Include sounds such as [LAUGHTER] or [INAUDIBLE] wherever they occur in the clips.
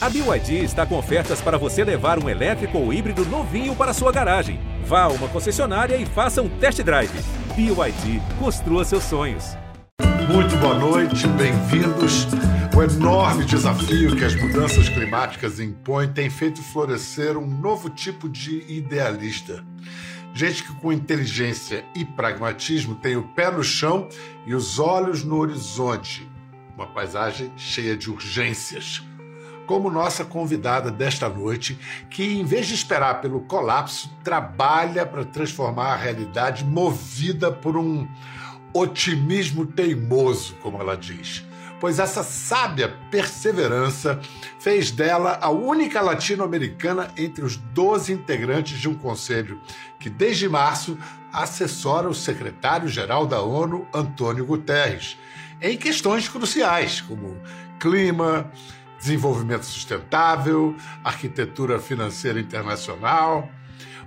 A BYD está com ofertas para você levar um elétrico ou híbrido novinho para sua garagem. Vá a uma concessionária e faça um test drive. BYD, construa seus sonhos. Muito boa noite, bem-vindos. O enorme desafio que as mudanças climáticas impõem tem feito florescer um novo tipo de idealista. Gente que com inteligência e pragmatismo tem o pé no chão e os olhos no horizonte. Uma paisagem cheia de urgências como nossa convidada desta noite, que, em vez de esperar pelo colapso, trabalha para transformar a realidade movida por um otimismo teimoso, como ela diz. Pois essa sábia perseverança fez dela a única latino-americana entre os 12 integrantes de um conselho que, desde março, assessora o secretário-geral da ONU, Antônio Guterres, em questões cruciais, como clima, desenvolvimento sustentável, arquitetura financeira internacional.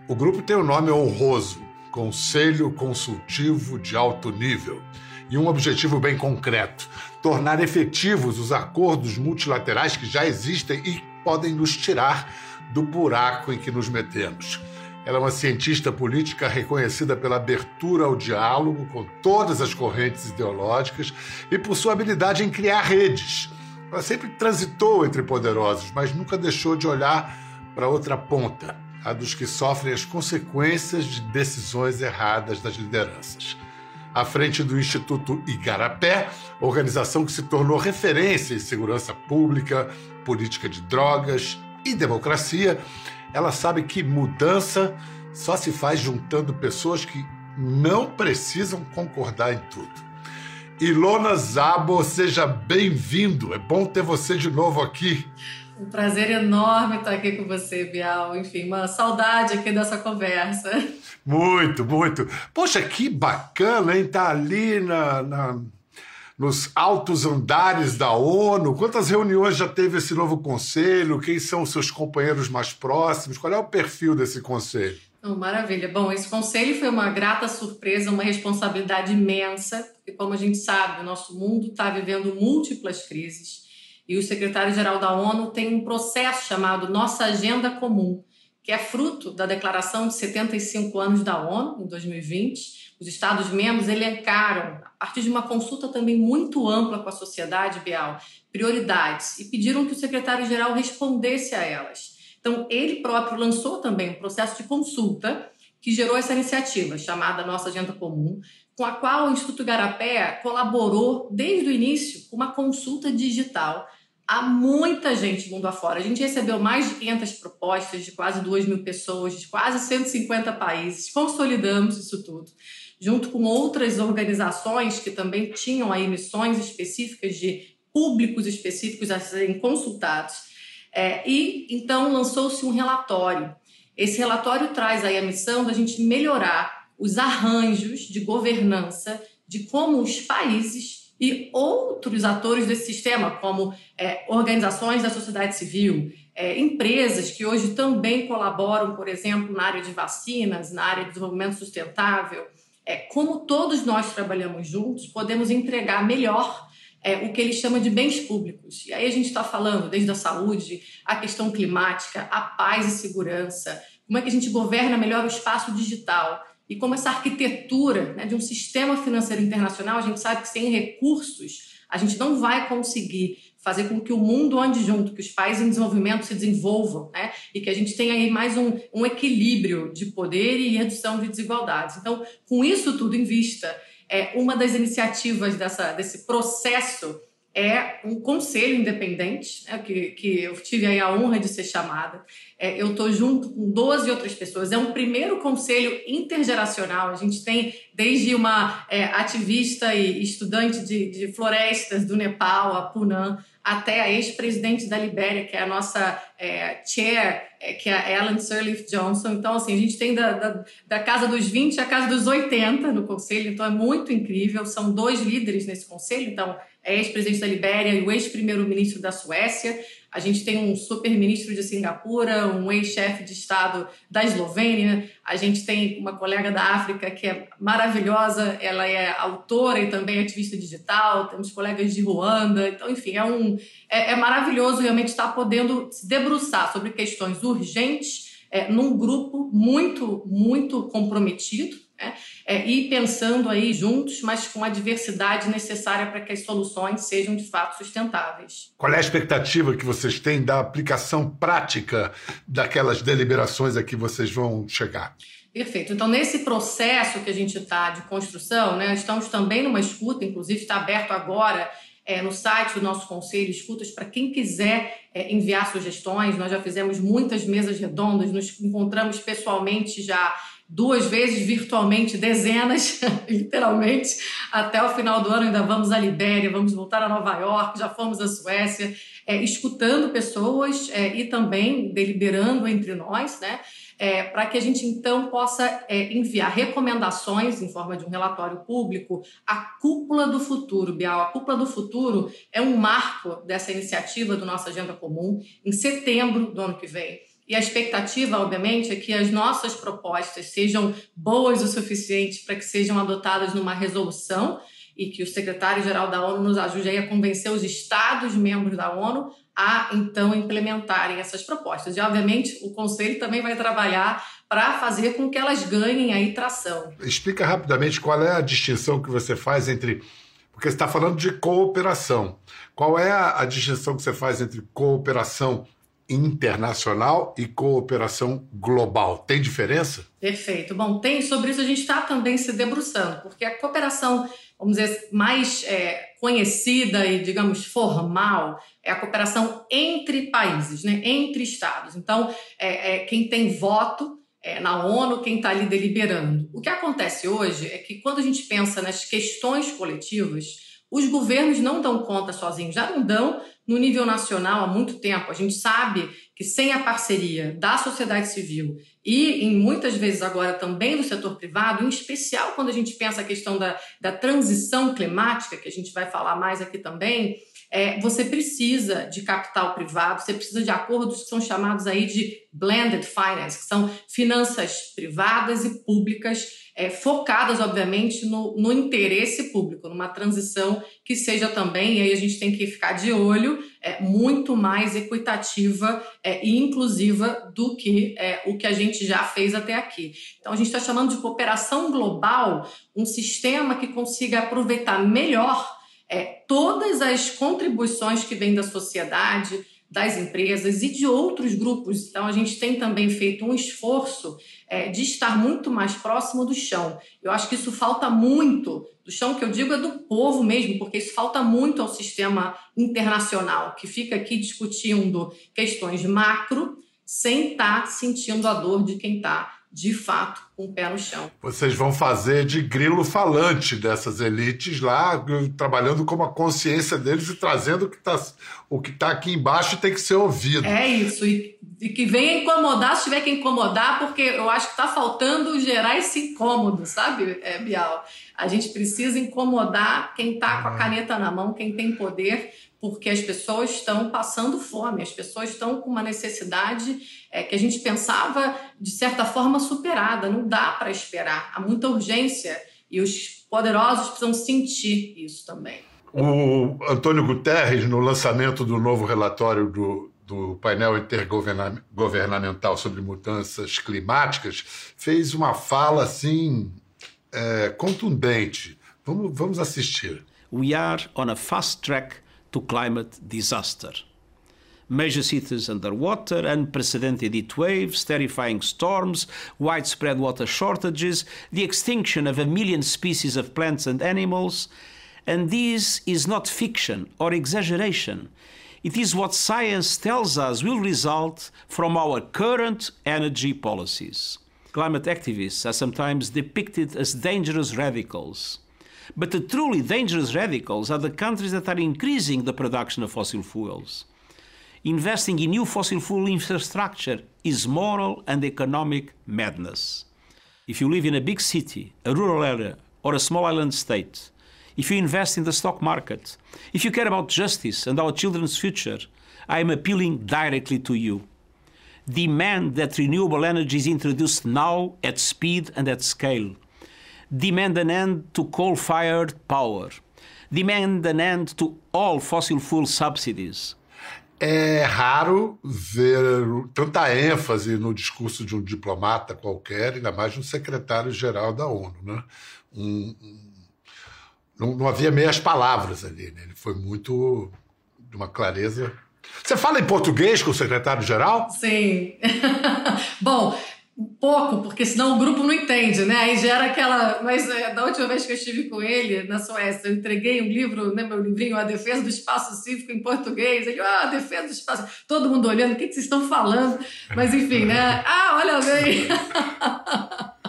O grupo tem um nome honroso, Conselho Consultivo de Alto Nível, e um objetivo bem concreto: tornar efetivos os acordos multilaterais que já existem e podem nos tirar do buraco em que nos metemos. Ela é uma cientista política reconhecida pela abertura ao diálogo com todas as correntes ideológicas e por sua habilidade em criar redes ela sempre transitou entre poderosos, mas nunca deixou de olhar para outra ponta, a dos que sofrem as consequências de decisões erradas das lideranças. À frente do Instituto Igarapé, organização que se tornou referência em segurança pública, política de drogas e democracia, ela sabe que mudança só se faz juntando pessoas que não precisam concordar em tudo. Ilona Zabo, seja bem-vindo. É bom ter você de novo aqui. Um prazer enorme estar aqui com você, Bial. Enfim, uma saudade aqui dessa conversa. Muito, muito. Poxa, que bacana, hein? Tá ali na, na, nos altos andares da ONU. Quantas reuniões já teve esse novo conselho? Quem são os seus companheiros mais próximos? Qual é o perfil desse conselho? Oh, maravilha. Bom, esse conselho foi uma grata surpresa, uma responsabilidade imensa, porque, como a gente sabe, o nosso mundo está vivendo múltiplas crises e o secretário-geral da ONU tem um processo chamado Nossa Agenda Comum, que é fruto da declaração de 75 anos da ONU, em 2020. Os Estados-membros elencaram, a partir de uma consulta também muito ampla com a sociedade, Bial, prioridades e pediram que o secretário-geral respondesse a elas. Então, ele próprio lançou também um processo de consulta que gerou essa iniciativa chamada Nossa Agenda Comum, com a qual o Instituto Garapé colaborou desde o início com uma consulta digital a muita gente mundo afora. A gente recebeu mais de 500 propostas de quase 2 mil pessoas, de quase 150 países. Consolidamos isso tudo, junto com outras organizações que também tinham aí missões específicas de públicos específicos a serem consultados. É, e então lançou-se um relatório. Esse relatório traz aí a missão da gente melhorar os arranjos de governança de como os países e outros atores desse sistema, como é, organizações da sociedade civil, é, empresas que hoje também colaboram, por exemplo, na área de vacinas, na área de desenvolvimento sustentável, é, como todos nós trabalhamos juntos, podemos entregar melhor é, o que ele chama de bens públicos. E aí a gente está falando desde a saúde, a questão climática, a paz e segurança, como é que a gente governa melhor o espaço digital e como essa arquitetura né, de um sistema financeiro internacional, a gente sabe que sem recursos a gente não vai conseguir fazer com que o mundo ande junto, que os países em desenvolvimento se desenvolvam, né? E que a gente tenha aí mais um, um equilíbrio de poder e redução de desigualdades. Então, com isso tudo em vista, é, uma das iniciativas dessa, desse processo é um conselho independente, né, que, que eu tive aí a honra de ser chamada. É, eu estou junto com 12 outras pessoas. É um primeiro conselho intergeracional. A gente tem desde uma é, ativista e estudante de, de florestas do Nepal, a Punan, até a ex-presidente da Libéria, que é a nossa é, chair, é, que é a Ellen Sirleaf Johnson. Então, assim, a gente tem da, da, da, casa dos 20 à casa dos 80 no conselho, então é muito incrível. São dois líderes nesse conselho, então, ex-presidente da Libéria e o ex-primeiro-ministro da Suécia. a gente tem um super-ministro de Singapura, um ex-chefe de Estado da Eslovênia, a gente tem uma colega da África que é maravilhosa, ela é autora e também ativista digital, temos colegas de Ruanda, então, enfim, é, um, é, é maravilhoso realmente estar podendo se debruçar sobre questões urgentes é, num grupo muito, muito comprometido, né? É, e pensando aí juntos, mas com a diversidade necessária para que as soluções sejam de fato sustentáveis. Qual é a expectativa que vocês têm da aplicação prática daquelas deliberações a que vocês vão chegar? Perfeito. Então, nesse processo que a gente está de construção, né, estamos também numa escuta, inclusive está aberto agora é, no site do nosso conselho, escutas para quem quiser é, enviar sugestões. Nós já fizemos muitas mesas redondas, nos encontramos pessoalmente já duas vezes virtualmente, dezenas, [LAUGHS] literalmente. Até o final do ano ainda vamos à Libéria, vamos voltar a Nova York, já fomos à Suécia, é, escutando pessoas é, e também deliberando entre nós, né? É, para que a gente então possa é, enviar recomendações em forma de um relatório público à Cúpula do Futuro, Bial. A Cúpula do Futuro é um marco dessa iniciativa do nossa Agenda Comum em setembro do ano que vem. E a expectativa, obviamente, é que as nossas propostas sejam boas o suficiente para que sejam adotadas numa resolução e que o secretário-geral da ONU nos ajude a convencer os Estados-membros da ONU a, então, implementarem essas propostas. E, obviamente, o Conselho também vai trabalhar para fazer com que elas ganhem aí tração. Explica rapidamente qual é a distinção que você faz entre. Porque você está falando de cooperação. Qual é a, a distinção que você faz entre cooperação internacional e cooperação global. Tem diferença? Perfeito. Bom, tem. Sobre isso a gente está também se debruçando, porque a cooperação, vamos dizer, mais é, conhecida e, digamos, formal é a cooperação entre países, né? entre estados. Então, é, é quem tem voto é, na ONU, quem está ali deliberando. O que acontece hoje é que quando a gente pensa nas questões coletivas, os governos não dão conta sozinhos, já não dão no nível nacional há muito tempo. A gente sabe que sem a parceria da sociedade civil e, em muitas vezes agora, também do setor privado, em especial quando a gente pensa a questão da, da transição climática, que a gente vai falar mais aqui também, é, você precisa de capital privado, você precisa de acordos que são chamados aí de blended finance, que são finanças privadas e públicas é, focadas, obviamente, no, no interesse público, numa transição que seja também, e aí a gente tem que ficar de olho, é, muito mais equitativa é, e inclusiva do que é, o que a gente já fez até aqui. Então, a gente está chamando de cooperação global um sistema que consiga aproveitar melhor é, todas as contribuições que vêm da sociedade, das empresas e de outros grupos. Então, a gente tem também feito um esforço é, de estar muito mais próximo do chão. Eu acho que isso falta muito, do chão que eu digo é do povo mesmo, porque isso falta muito ao sistema internacional, que fica aqui discutindo questões macro, sem estar tá sentindo a dor de quem está de fato, com o pé no chão. Vocês vão fazer de grilo falante dessas elites lá, trabalhando com a consciência deles e trazendo o que está tá aqui embaixo tem que ser ouvido. É isso. E, e que venha incomodar se tiver que incomodar, porque eu acho que está faltando gerar esse incômodo, sabe, é, Bial? A gente precisa incomodar quem está com a caneta na mão, quem tem poder, porque as pessoas estão passando fome, as pessoas estão com uma necessidade é, que a gente pensava, de certa forma, superada. Não dá para esperar, há muita urgência e os poderosos precisam sentir isso também. O Antônio Guterres, no lançamento do novo relatório do, do painel intergovernamental sobre mudanças climáticas, fez uma fala assim é, contundente. Vamos, vamos assistir. We are on a fast track to climate disaster. Major cities underwater, unprecedented heat waves, terrifying storms, widespread water shortages, the extinction of a million species of plants and animals. And this is not fiction or exaggeration. It is what science tells us will result from our current energy policies. Climate activists are sometimes depicted as dangerous radicals. But the truly dangerous radicals are the countries that are increasing the production of fossil fuels. Investing in new fossil fuel infrastructure is moral and economic madness. If you live in a big city, a rural area, or a small island state, if you invest in the stock market, if you care about justice and our children's future, I am appealing directly to you. Demand that renewable energy is introduced now at speed and at scale. Demand an end to coal fired power. Demand an end to all fossil fuel subsidies. É raro ver tanta ênfase no discurso de um diplomata qualquer, ainda mais de um secretário-geral da ONU. Né? Um, um, não, não, havia meias palavras ali. Né? Ele foi muito de uma clareza. Você fala em português com o secretário-geral? Sim. [LAUGHS] Bom, pouco, porque senão o grupo não entende, né? Aí gera aquela. Mas é, da última vez que eu estive com ele na Suécia, eu entreguei um livro, né, meu livrinho, A Defesa do Espaço Cívico em português. Ele, ah, a defesa do espaço. Todo mundo olhando, o que, que vocês estão falando? Mas enfim, né? Ah, olha bem. [LAUGHS]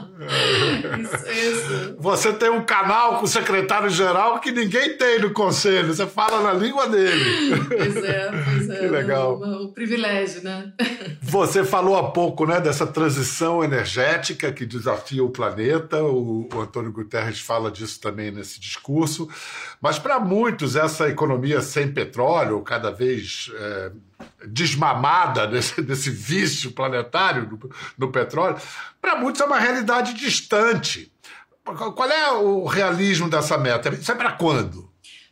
Isso, isso. Você tem um canal com o secretário-geral que ninguém tem no conselho. Você fala na língua dele. Pois é, pois é. Que legal. O, o privilégio, né? Você falou há pouco né, dessa transição energética que desafia o planeta. O, o Antônio Guterres fala disso também nesse discurso. Mas para muitos, essa economia sem petróleo, cada vez. É, desmamada desse, desse [LAUGHS] vício planetário no, no petróleo, para muitos é uma realidade distante. Qual é o realismo dessa meta? Isso é para quando?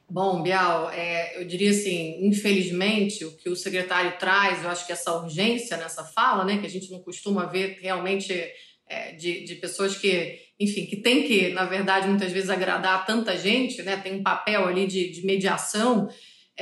Bom, Bial, é, eu diria assim, infelizmente, o que o secretário traz, eu acho que essa urgência nessa fala, né, que a gente não costuma ver realmente é, de, de pessoas que, enfim, que tem que, na verdade, muitas vezes agradar tanta gente, né, tem um papel ali de, de mediação,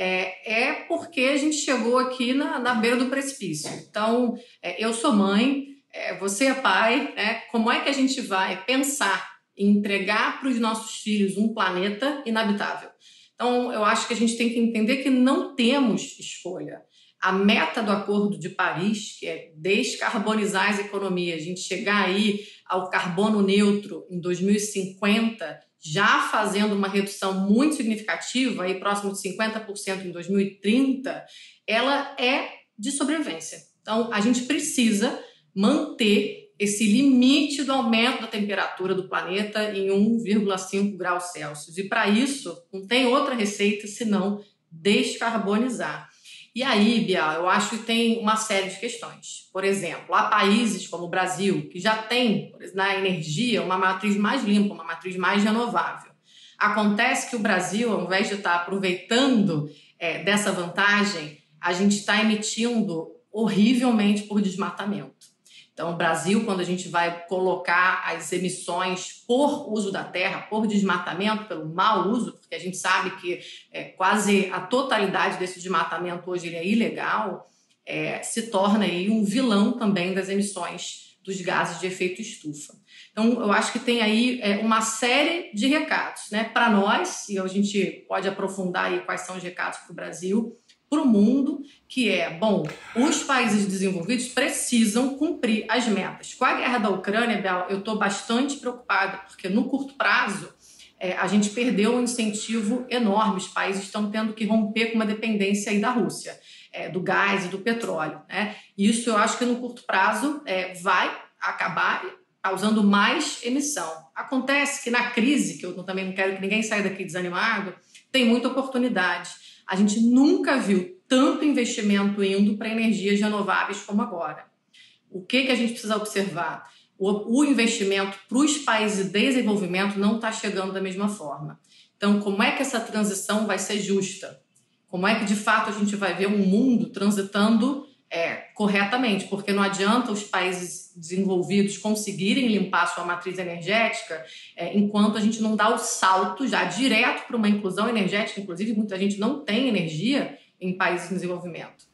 é, é porque a gente chegou aqui na, na beira do precipício. Então, é, eu sou mãe, é, você é pai, né? como é que a gente vai pensar em entregar para os nossos filhos um planeta inabitável? Então, eu acho que a gente tem que entender que não temos escolha. A meta do Acordo de Paris, que é descarbonizar as economias, a gente chegar aí ao carbono neutro em 2050, já fazendo uma redução muito significativa, aí próximo de 50% em 2030, ela é de sobrevivência. Então, a gente precisa manter esse limite do aumento da temperatura do planeta em 1,5 graus Celsius. E para isso, não tem outra receita senão descarbonizar. E aí, Bia, eu acho que tem uma série de questões. Por exemplo, há países como o Brasil que já tem na energia uma matriz mais limpa, uma matriz mais renovável. Acontece que o Brasil, ao invés de estar aproveitando é, dessa vantagem, a gente está emitindo horrivelmente por desmatamento. Então, o Brasil, quando a gente vai colocar as emissões por uso da terra, por desmatamento, pelo mau uso, porque a gente sabe que é, quase a totalidade desse desmatamento hoje é ilegal, é, se torna aí um vilão também das emissões dos gases de efeito estufa. Então, eu acho que tem aí é, uma série de recados né, para nós, e a gente pode aprofundar aí quais são os recados para o Brasil para o mundo, que é, bom, os países desenvolvidos precisam cumprir as metas. Com a guerra da Ucrânia, Bel, eu estou bastante preocupada, porque no curto prazo é, a gente perdeu um incentivo enorme. Os países estão tendo que romper com uma dependência aí da Rússia, é, do gás e do petróleo. Né? Isso eu acho que no curto prazo é, vai acabar causando mais emissão. Acontece que na crise, que eu também não quero que ninguém saia daqui desanimado, tem muita oportunidade a gente nunca viu tanto investimento indo para energias renováveis como agora. O que, que a gente precisa observar? O, o investimento para os países de desenvolvimento não está chegando da mesma forma. Então, como é que essa transição vai ser justa? Como é que, de fato, a gente vai ver um mundo transitando é, corretamente, porque não adianta os países desenvolvidos conseguirem limpar sua matriz energética é, enquanto a gente não dá o salto já direto para uma inclusão energética. Inclusive, muita gente não tem energia em países em desenvolvimento.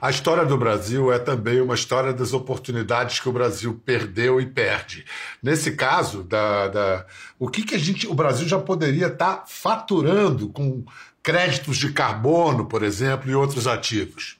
A história do Brasil é também uma história das oportunidades que o Brasil perdeu e perde. Nesse caso, da, da o que, que a gente, o Brasil já poderia estar tá faturando com créditos de carbono, por exemplo, e outros ativos?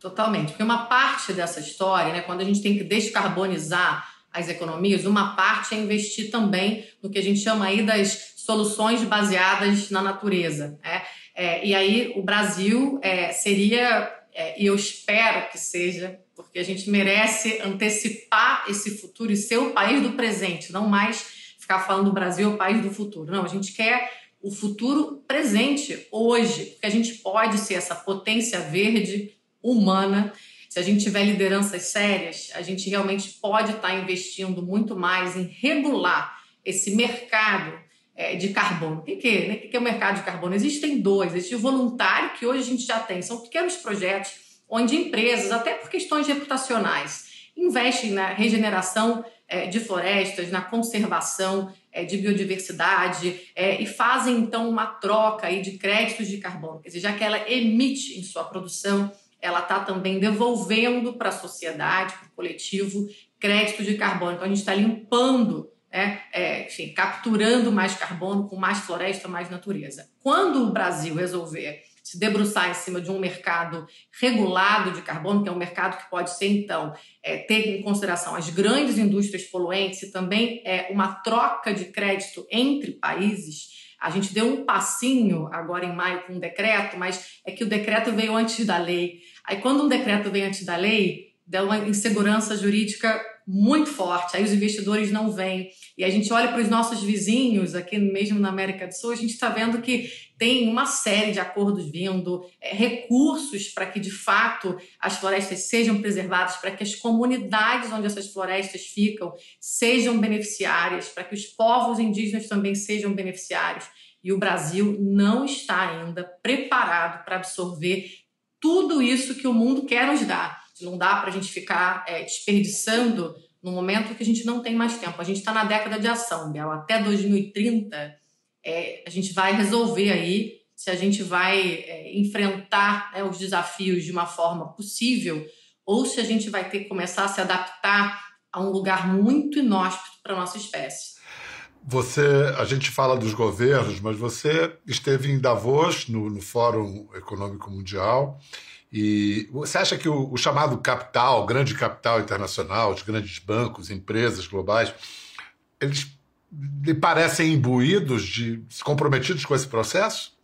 Totalmente. Porque uma parte dessa história, né, quando a gente tem que descarbonizar as economias, uma parte é investir também no que a gente chama aí das soluções baseadas na natureza. Né? É, e aí o Brasil é, seria, é, e eu espero que seja, porque a gente merece antecipar esse futuro e ser o país do presente, não mais ficar falando do Brasil é o país do futuro. Não, a gente quer o futuro presente, hoje, porque a gente pode ser essa potência verde humana. Se a gente tiver lideranças sérias, a gente realmente pode estar investindo muito mais em regular esse mercado é, de carbono. O que, que, é, né? o que é o mercado de carbono? Existem dois. Existe o voluntário, que hoje a gente já tem. São pequenos projetos onde empresas, até por questões reputacionais, investem na regeneração é, de florestas, na conservação é, de biodiversidade e fazem então uma troca aí de créditos de carbono. Quer dizer, já que ela emite em sua produção, ela está também devolvendo para a sociedade, para o coletivo, créditos de carbono. Então a gente está limpando é, é, enfim, capturando mais carbono, com mais floresta, mais natureza. Quando o Brasil resolver se debruçar em cima de um mercado regulado de carbono, que é um mercado que pode ser, então, é, ter em consideração as grandes indústrias poluentes e também é, uma troca de crédito entre países. A gente deu um passinho agora em maio com um decreto, mas é que o decreto veio antes da lei. Aí, quando um decreto vem antes da lei, deu uma insegurança jurídica muito forte. Aí os investidores não vêm. E a gente olha para os nossos vizinhos, aqui mesmo na América do Sul, a gente está vendo que tem uma série de acordos vindo, é, recursos para que, de fato, as florestas sejam preservadas, para que as comunidades onde essas florestas ficam sejam beneficiárias, para que os povos indígenas também sejam beneficiários. E o Brasil não está ainda preparado para absorver tudo isso que o mundo quer nos dar. Não dá para a gente ficar é, desperdiçando no momento que a gente não tem mais tempo. A gente está na década de ação, Bel. Até 2030, é, a gente vai resolver aí se a gente vai é, enfrentar né, os desafios de uma forma possível ou se a gente vai ter que começar a se adaptar a um lugar muito inóspito para a nossa espécie. Você, a gente fala dos governos, mas você esteve em Davos, no, no Fórum Econômico Mundial, e você acha que o, o chamado capital, grande capital internacional, os grandes bancos, empresas globais, eles lhe parecem imbuídos, de, comprometidos com esse processo?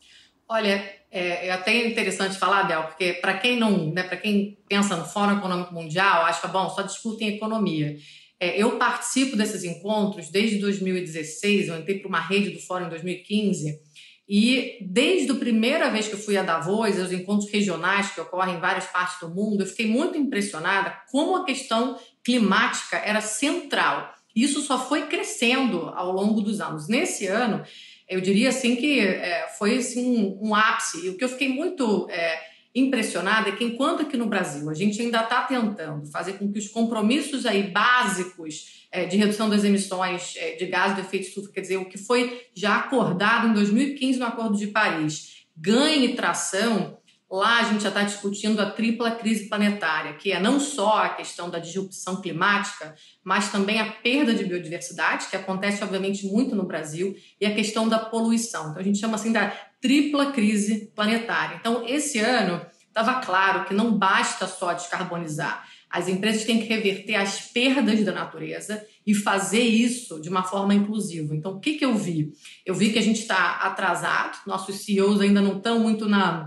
Olha, é, é até interessante falar, Bel, porque para quem não, né, para quem pensa no Fórum Econômico Mundial, acha bom, só discutem economia. É, eu participo desses encontros desde 2016, eu entrei para uma rede do Fórum em 2015 e desde a primeira vez que eu fui a Davos, os encontros regionais que ocorrem em várias partes do mundo, eu fiquei muito impressionada como a questão climática era central. Isso só foi crescendo ao longo dos anos. Nesse ano, eu diria assim que é, foi assim, um, um, ápice. E o que eu fiquei muito é, impressionada é que enquanto aqui no Brasil a gente ainda está tentando fazer com que os compromissos aí básicos é, de redução das emissões é, de gás de efeito estufa, quer dizer, o que foi já acordado em 2015 no Acordo de Paris, ganhe tração, lá a gente já está discutindo a tripla crise planetária, que é não só a questão da disrupção climática, mas também a perda de biodiversidade, que acontece, obviamente, muito no Brasil, e a questão da poluição. Então, a gente chama assim da tripla crise planetária. Então, esse ano, estava claro que não basta só descarbonizar as empresas têm que reverter as perdas da natureza e fazer isso de uma forma inclusiva. Então, o que, que eu vi? Eu vi que a gente está atrasado, nossos CEOs ainda não estão muito na,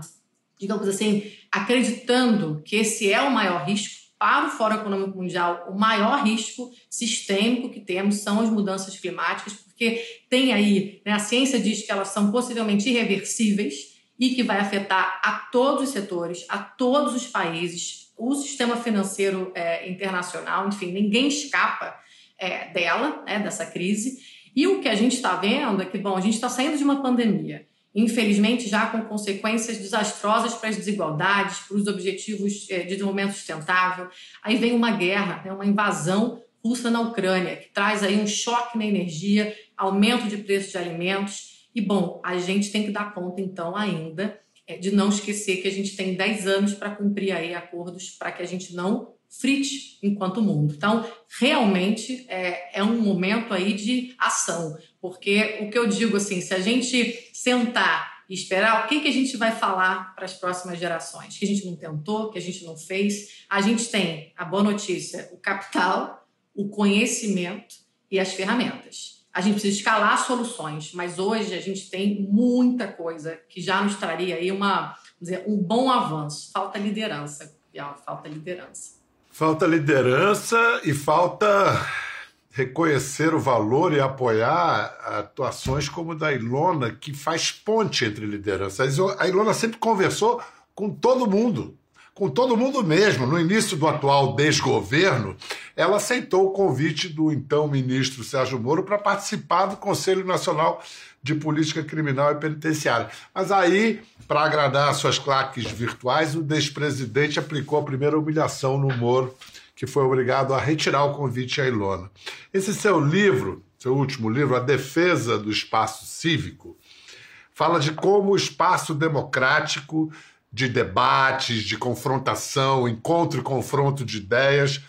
digamos assim, acreditando que esse é o maior risco para o Fórum Econômico Mundial. O maior risco sistêmico que temos são as mudanças climáticas, porque tem aí, né, a ciência diz que elas são possivelmente irreversíveis e que vai afetar a todos os setores, a todos os países, o sistema financeiro é, internacional, enfim, ninguém escapa é, dela, né, dessa crise. E o que a gente está vendo é que, bom, a gente está saindo de uma pandemia, infelizmente já com consequências desastrosas para as desigualdades, para os objetivos é, de desenvolvimento sustentável. Aí vem uma guerra, né, uma invasão russa na Ucrânia, que traz aí um choque na energia, aumento de preço de alimentos. E, bom, a gente tem que dar conta, então, ainda é, de não esquecer que a gente tem 10 anos para cumprir aí acordos para que a gente não frite enquanto mundo. Então, realmente é, é um momento aí de ação, porque o que eu digo assim, se a gente sentar e esperar, o que, que a gente vai falar para as próximas gerações? Que a gente não tentou, que a gente não fez. A gente tem a boa notícia, o capital, o conhecimento e as ferramentas a gente precisa escalar soluções, mas hoje a gente tem muita coisa que já nos traria aí uma, dizer, um bom avanço. Falta liderança, falta liderança. Falta liderança e falta reconhecer o valor e apoiar atuações como da Ilona, que faz ponte entre lideranças. A Ilona sempre conversou com todo mundo, com todo mundo mesmo. No início do atual desgoverno, ela aceitou o convite do então ministro Sérgio Moro para participar do Conselho Nacional de Política Criminal e Penitenciária. Mas aí, para agradar suas claques virtuais, o despresidente aplicou a primeira humilhação no Moro, que foi obrigado a retirar o convite a Ilona. Esse seu livro, seu último livro, A Defesa do Espaço Cívico, fala de como o espaço democrático de debates, de confrontação, encontro e confronto de ideias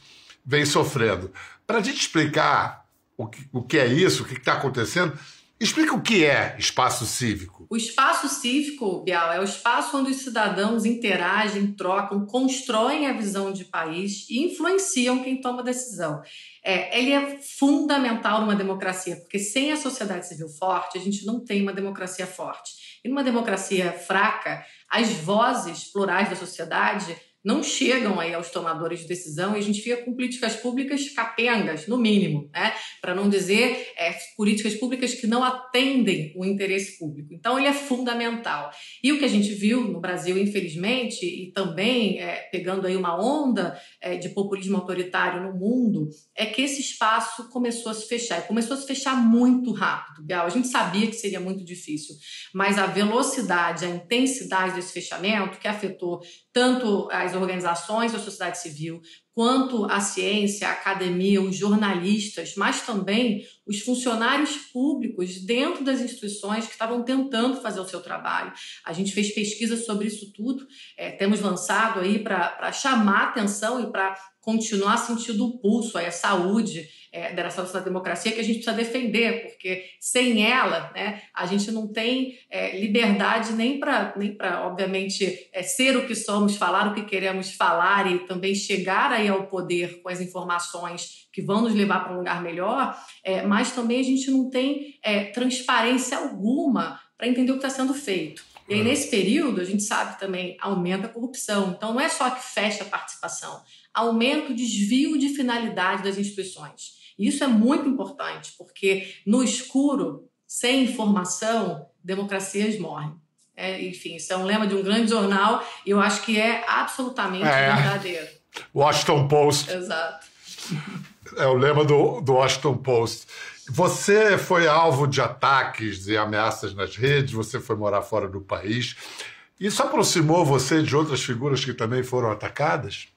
vem sofrendo. Para a gente explicar o que, o que é isso, o que está acontecendo, Explica o que é espaço cívico. O espaço cívico, Bial, é o espaço onde os cidadãos interagem, trocam, constroem a visão de país e influenciam quem toma decisão. É, ele é fundamental numa democracia, porque sem a sociedade civil forte, a gente não tem uma democracia forte. E numa democracia fraca, as vozes plurais da sociedade não chegam aí aos tomadores de decisão e a gente fica com políticas públicas capengas, no mínimo, né? para não dizer é, políticas públicas que não atendem o interesse público. Então, ele é fundamental. E o que a gente viu no Brasil, infelizmente, e também é, pegando aí uma onda é, de populismo autoritário no mundo, é que esse espaço começou a se fechar. E começou a se fechar muito rápido, Bial. A gente sabia que seria muito difícil, mas a velocidade, a intensidade desse fechamento, que afetou tanto as organizações da sociedade civil, quanto a ciência, a academia, os jornalistas, mas também os funcionários públicos dentro das instituições que estavam tentando fazer o seu trabalho. A gente fez pesquisa sobre isso tudo, é, temos lançado aí para chamar atenção e para continuar sentindo o pulso, aí, a saúde é, dessa democracia que a gente precisa defender, porque sem ela, né, a gente não tem é, liberdade nem para, nem obviamente, é, ser o que somos, falar o que queremos falar e também chegar aí ao poder com as informações que vão nos levar para um lugar melhor, é, mas também a gente não tem é, transparência alguma para entender o que está sendo feito. E aí, nesse período, a gente sabe também, aumenta a corrupção. Então, não é só que fecha a participação, aumenta o desvio de finalidade das instituições. Isso é muito importante, porque no escuro, sem informação, democracias morrem. É, enfim, isso é um lema de um grande jornal e eu acho que é absolutamente é. verdadeiro. Washington Post. Exato. É o lema do, do Washington Post. Você foi alvo de ataques e ameaças nas redes, você foi morar fora do país. Isso aproximou você de outras figuras que também foram atacadas?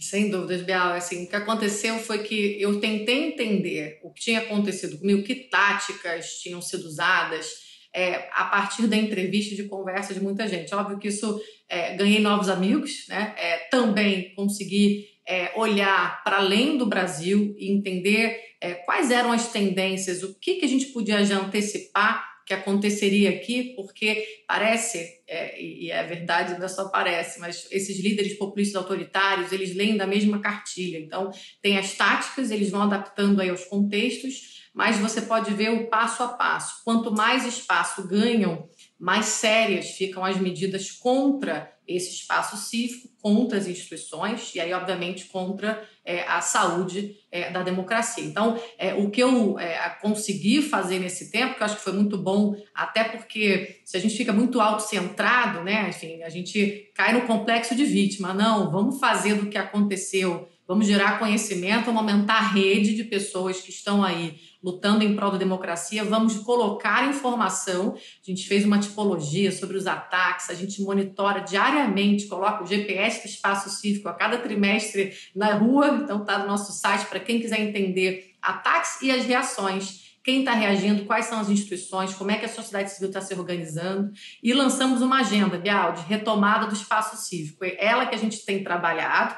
Sem dúvidas, Bial. Assim, o que aconteceu foi que eu tentei entender o que tinha acontecido comigo, que táticas tinham sido usadas é, a partir da entrevista de conversa de muita gente. Óbvio que isso é, ganhei novos amigos, né? É, também consegui é, olhar para além do Brasil e entender é, quais eram as tendências, o que, que a gente podia já antecipar que aconteceria aqui, porque parece, é, e é verdade, não é só parece, mas esses líderes populistas autoritários, eles leem da mesma cartilha. Então, tem as táticas, eles vão adaptando aí aos contextos, mas você pode ver o passo a passo. Quanto mais espaço ganham, mais sérias ficam as medidas contra esse espaço cívico, contra as instituições e aí, obviamente, contra é, a saúde é, da democracia. Então, é, o que eu é, consegui fazer nesse tempo, que eu acho que foi muito bom, até porque se a gente fica muito autocentrado, né, enfim, a gente cai no complexo de vítima. Não, vamos fazer do que aconteceu, vamos gerar conhecimento, vamos aumentar a rede de pessoas que estão aí lutando em prol da democracia, vamos colocar informação. A gente fez uma tipologia sobre os ataques, a gente monitora diariamente, coloca o GPS do espaço cívico a cada trimestre na rua, então está no nosso site para quem quiser entender ataques e as reações quem está reagindo, quais são as instituições, como é que a sociedade civil está se organizando. E lançamos uma agenda, Bial, de retomada do espaço cívico. É ela que a gente tem trabalhado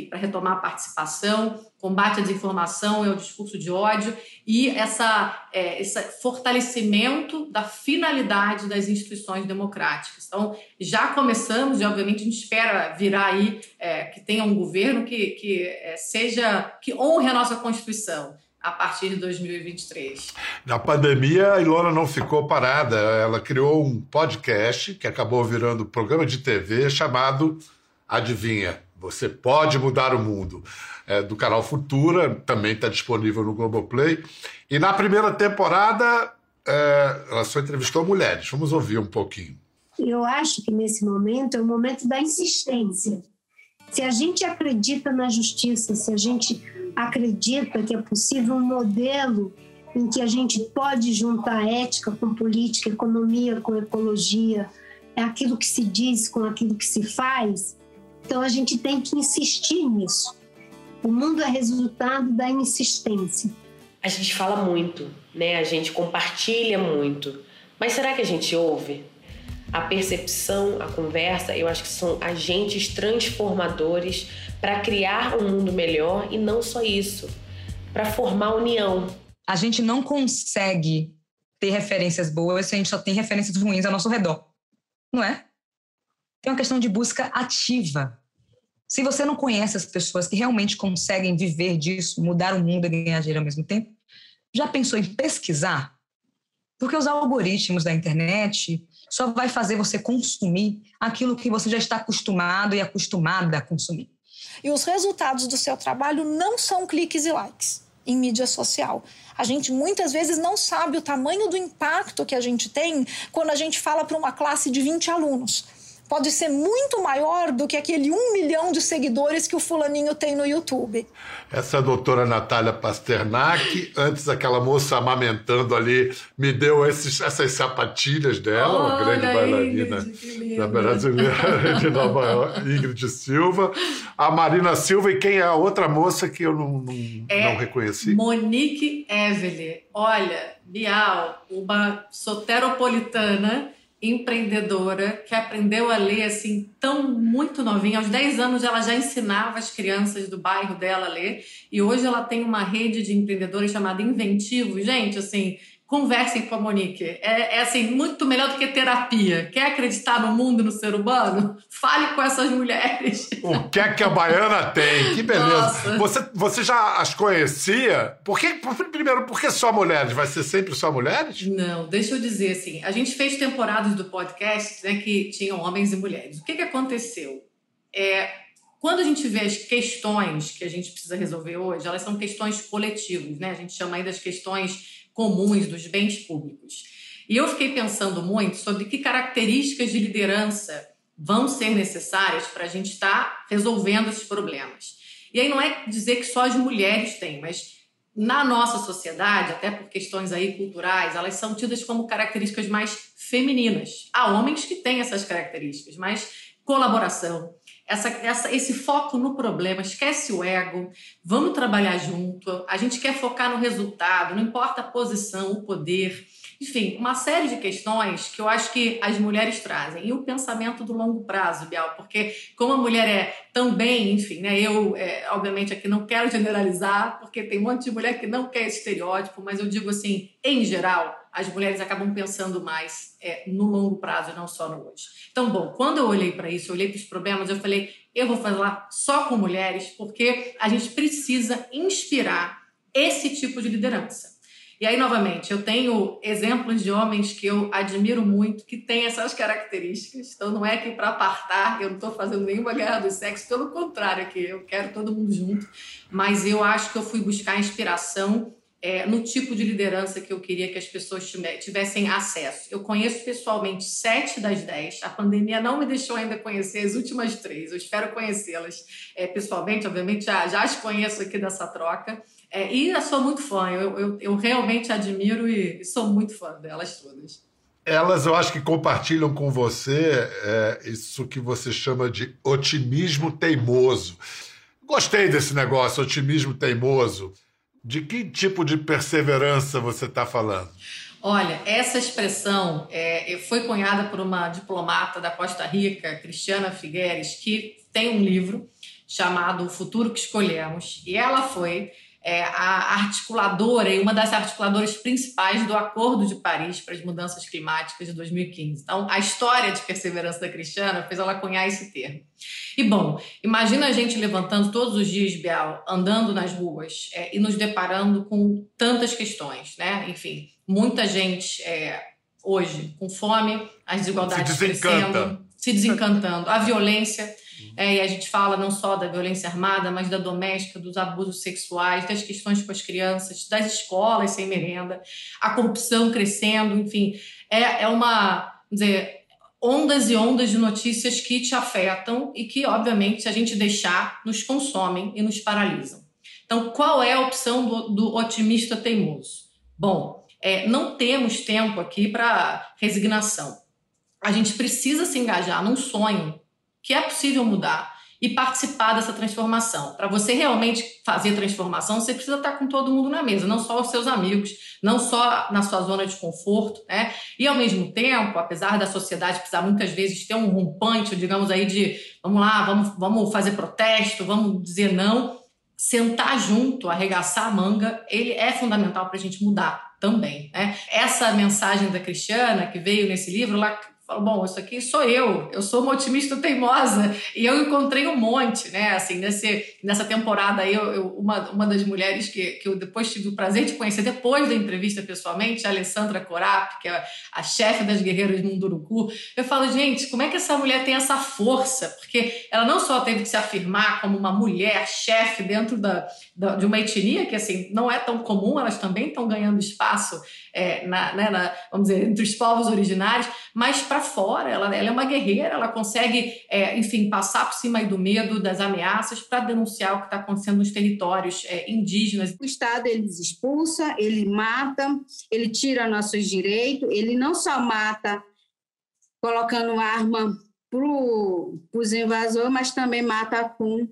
para retomar a participação, combate à desinformação e ao discurso de ódio e essa, é, esse fortalecimento da finalidade das instituições democráticas. Então, já começamos e, obviamente, a gente espera virar aí é, que tenha um governo que, que é, seja, que honre a nossa Constituição a partir de 2023. Na pandemia, a Ilona não ficou parada. Ela criou um podcast que acabou virando programa de TV chamado Adivinha você pode mudar o mundo. É, do canal Futura, também está disponível no Globoplay. E na primeira temporada, é, ela só entrevistou mulheres. Vamos ouvir um pouquinho. Eu acho que nesse momento é o momento da insistência. Se a gente acredita na justiça, se a gente acredita que é possível um modelo em que a gente pode juntar ética com política, economia com ecologia, é aquilo que se diz com aquilo que se faz, então a gente tem que insistir nisso. O mundo é resultado da insistência. A gente fala muito, né? A gente compartilha muito. Mas será que a gente ouve? A percepção, a conversa, eu acho que são agentes transformadores para criar um mundo melhor e não só isso, para formar união. A gente não consegue ter referências boas se a gente só tem referências ruins ao nosso redor, não é? Tem uma questão de busca ativa. Se você não conhece as pessoas que realmente conseguem viver disso, mudar o mundo e ganhar dinheiro ao mesmo tempo, já pensou em pesquisar? Porque os algoritmos da internet só vai fazer você consumir aquilo que você já está acostumado e acostumada a consumir. E os resultados do seu trabalho não são cliques e likes em mídia social. A gente muitas vezes não sabe o tamanho do impacto que a gente tem quando a gente fala para uma classe de 20 alunos pode ser muito maior do que aquele um milhão de seguidores que o fulaninho tem no YouTube. Essa é a doutora Natália Pasternak, antes aquela moça amamentando ali, me deu esses, essas sapatilhas dela, oh, uma grande bailarina da brasileira de Nova York, Ingrid Silva, a Marina Silva e quem é a outra moça que eu não, não, é não reconheci? Monique Evelyn. Olha, Bial, uma soteropolitana empreendedora que aprendeu a ler assim tão muito novinha. Aos 10 anos ela já ensinava as crianças do bairro dela a ler e hoje ela tem uma rede de empreendedores chamada Inventivo. Gente, assim, conversem com a Monique. É, é, assim, muito melhor do que terapia. Quer acreditar no mundo, no ser humano? Fale com essas mulheres. O que é que a baiana tem? Que beleza. Você, você já as conhecia? Por que, primeiro, por que só mulheres? Vai ser sempre só mulheres? Não, deixa eu dizer assim. A gente fez temporadas do podcast né, que tinham homens e mulheres. O que, que aconteceu? É, quando a gente vê as questões que a gente precisa resolver hoje, elas são questões coletivas, né? A gente chama aí das questões comuns dos bens públicos. E eu fiquei pensando muito sobre que características de liderança vão ser necessárias para a gente estar tá resolvendo esses problemas. E aí não é dizer que só as mulheres têm, mas na nossa sociedade, até por questões aí culturais, elas são tidas como características mais femininas. Há homens que têm essas características, mas colaboração, essa, essa, esse foco no problema, esquece o ego, vamos trabalhar junto, a gente quer focar no resultado, não importa a posição, o poder, enfim, uma série de questões que eu acho que as mulheres trazem. E o pensamento do longo prazo, Bial, porque como a mulher é também, enfim, né, eu, é, obviamente, aqui não quero generalizar, porque tem um monte de mulher que não quer esse estereótipo, mas eu digo assim, em geral, as mulheres acabam pensando mais é, no longo prazo e não só no hoje. Então, bom, quando eu olhei para isso, eu olhei para os problemas, eu falei, eu vou falar só com mulheres, porque a gente precisa inspirar esse tipo de liderança. E aí, novamente, eu tenho exemplos de homens que eu admiro muito, que têm essas características. Então, não é que para apartar, eu não estou fazendo nenhuma guerra do sexo, pelo contrário, aqui eu quero todo mundo junto. Mas eu acho que eu fui buscar inspiração é, no tipo de liderança que eu queria que as pessoas tivessem acesso. Eu conheço pessoalmente sete das dez. A pandemia não me deixou ainda conhecer as últimas três. Eu espero conhecê-las é, pessoalmente, obviamente já, já as conheço aqui dessa troca. É, e eu sou muito fã, eu, eu, eu realmente admiro e sou muito fã delas todas. Elas, eu acho que compartilham com você é, isso que você chama de otimismo teimoso. Gostei desse negócio, otimismo teimoso. De que tipo de perseverança você está falando? Olha, essa expressão é, foi cunhada por uma diplomata da Costa Rica, Cristiana Figueires, que tem um livro chamado O Futuro que Escolhemos, e ela foi é, a articuladora e uma das articuladoras principais do Acordo de Paris para as Mudanças Climáticas de 2015. Então, a história de perseverança da Cristiana fez ela cunhar esse termo. E bom, imagina a gente levantando todos os dias, Bial, andando nas ruas é, e nos deparando com tantas questões, né? Enfim, muita gente é, hoje com fome, as desigualdades se crescendo, se desencantando, a violência é, e a gente fala não só da violência armada, mas da doméstica, dos abusos sexuais, das questões com as crianças, das escolas sem merenda, a corrupção crescendo, enfim. É, é uma. dizer, ondas e ondas de notícias que te afetam e que, obviamente, se a gente deixar, nos consomem e nos paralisam. Então, qual é a opção do, do otimista teimoso? Bom, é, não temos tempo aqui para resignação. A gente precisa se engajar num sonho que é possível mudar e participar dessa transformação. Para você realmente fazer transformação, você precisa estar com todo mundo na mesa, não só os seus amigos, não só na sua zona de conforto, né? E ao mesmo tempo, apesar da sociedade precisar muitas vezes ter um rompante, digamos aí de, vamos lá, vamos, vamos fazer protesto, vamos dizer não, sentar junto, arregaçar a manga, ele é fundamental para a gente mudar também. Né? Essa mensagem da Cristiana, que veio nesse livro, ela falo, bom, isso aqui sou eu, eu sou uma otimista teimosa, e eu encontrei um monte, né, assim, nesse, nessa temporada aí, eu, eu, uma, uma das mulheres que, que eu depois tive o prazer de conhecer, depois da entrevista pessoalmente, a Alessandra Corap, que é a chefe das Guerreiras Munduruku, eu falo, gente, como é que essa mulher tem essa força? Porque ela não só teve que se afirmar como uma mulher chefe dentro da, da de uma etnia, que assim, não é tão comum, elas também estão ganhando espaço é, na, né, na, vamos dizer, entre os povos originários, mas para fora, ela, ela, é uma guerreira, ela consegue, é, enfim, passar por cima do medo, das ameaças, para denunciar o que está acontecendo nos territórios é, indígenas. O Estado ele expulsa, ele mata, ele tira nossos direitos, ele não só mata colocando arma para os invasores, mas também mata com,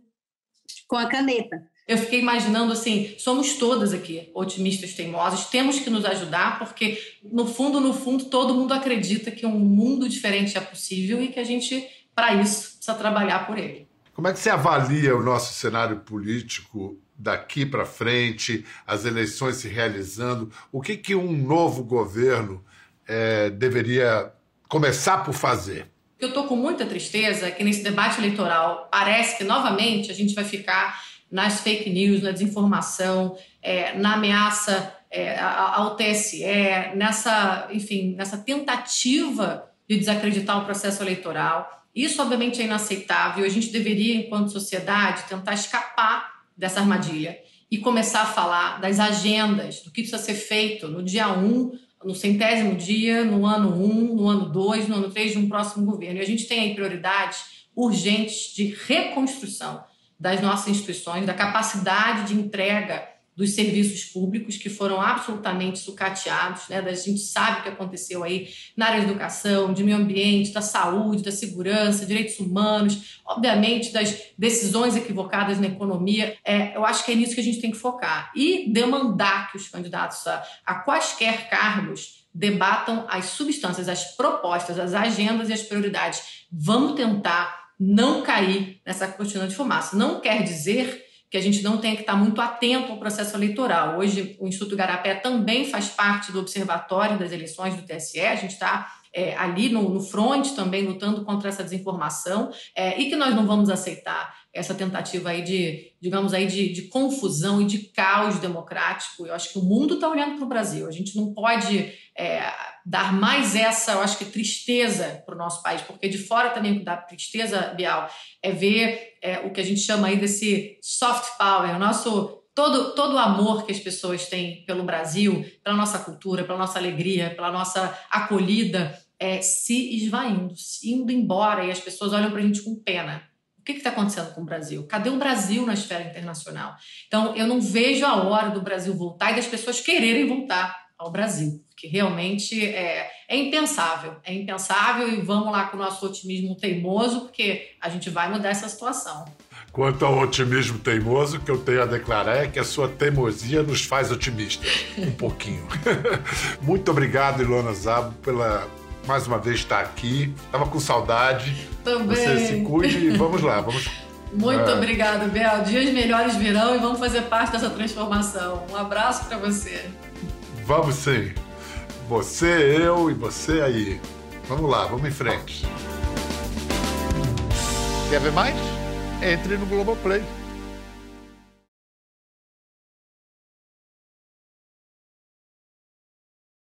com a caneta. Eu fiquei imaginando assim, somos todas aqui otimistas teimosos, temos que nos ajudar, porque no fundo, no fundo, todo mundo acredita que um mundo diferente é possível e que a gente, para isso, precisa trabalhar por ele. Como é que você avalia o nosso cenário político daqui para frente, as eleições se realizando? O que, que um novo governo é, deveria começar por fazer? Eu estou com muita tristeza que nesse debate eleitoral parece que novamente a gente vai ficar nas fake news, na desinformação, é, na ameaça é, ao TSE, nessa, enfim, nessa tentativa de desacreditar o processo eleitoral. Isso, obviamente, é inaceitável. A gente deveria, enquanto sociedade, tentar escapar dessa armadilha e começar a falar das agendas, do que precisa ser feito no dia 1, no centésimo dia, no ano 1, no ano 2, no ano 3 de um próximo governo. E a gente tem aí prioridades urgentes de reconstrução das nossas instituições, da capacidade de entrega dos serviços públicos que foram absolutamente sucateados, né? A gente sabe o que aconteceu aí na área da educação, de meio ambiente, da saúde, da segurança, direitos humanos, obviamente das decisões equivocadas na economia. É, eu acho que é nisso que a gente tem que focar e demandar que os candidatos a, a quaisquer cargos debatam as substâncias, as propostas, as agendas e as prioridades. Vamos tentar não cair nessa cortina de fumaça. Não quer dizer que a gente não tenha que estar muito atento ao processo eleitoral. Hoje, o Instituto Garapé também faz parte do Observatório das Eleições do TSE, a gente está é, ali no, no front também lutando contra essa desinformação é, e que nós não vamos aceitar essa tentativa aí de, digamos aí, de, de confusão e de caos democrático. Eu acho que o mundo está olhando para o Brasil. A gente não pode é, dar mais essa, eu acho que, tristeza para o nosso país, porque de fora também dá tristeza, Bial, é ver é, o que a gente chama aí desse soft power, o nosso todo, todo o amor que as pessoas têm pelo Brasil, pela nossa cultura, pela nossa alegria, pela nossa acolhida, é, se esvaindo, indo embora, e as pessoas olham para a gente com pena. O que está acontecendo com o Brasil? Cadê o Brasil na esfera internacional? Então, eu não vejo a hora do Brasil voltar e das pessoas quererem voltar ao Brasil que realmente é, é impensável, é impensável e vamos lá com o nosso otimismo teimoso, porque a gente vai mudar essa situação. Quanto ao otimismo teimoso, o que eu tenho a declarar é que a sua teimosia nos faz otimistas, um [LAUGHS] pouquinho. [LAUGHS] Muito obrigado, Ilona Zabo, pela mais uma vez estar aqui. Tava com saudade. Também. Você se cuide e vamos lá, vamos muito é. obrigada, Bel. Dias melhores virão e vamos fazer parte dessa transformação. Um abraço para você. Vamos sim. Você, eu e você aí. Vamos lá, vamos em frente. Quer ver mais? Entre no Globoplay.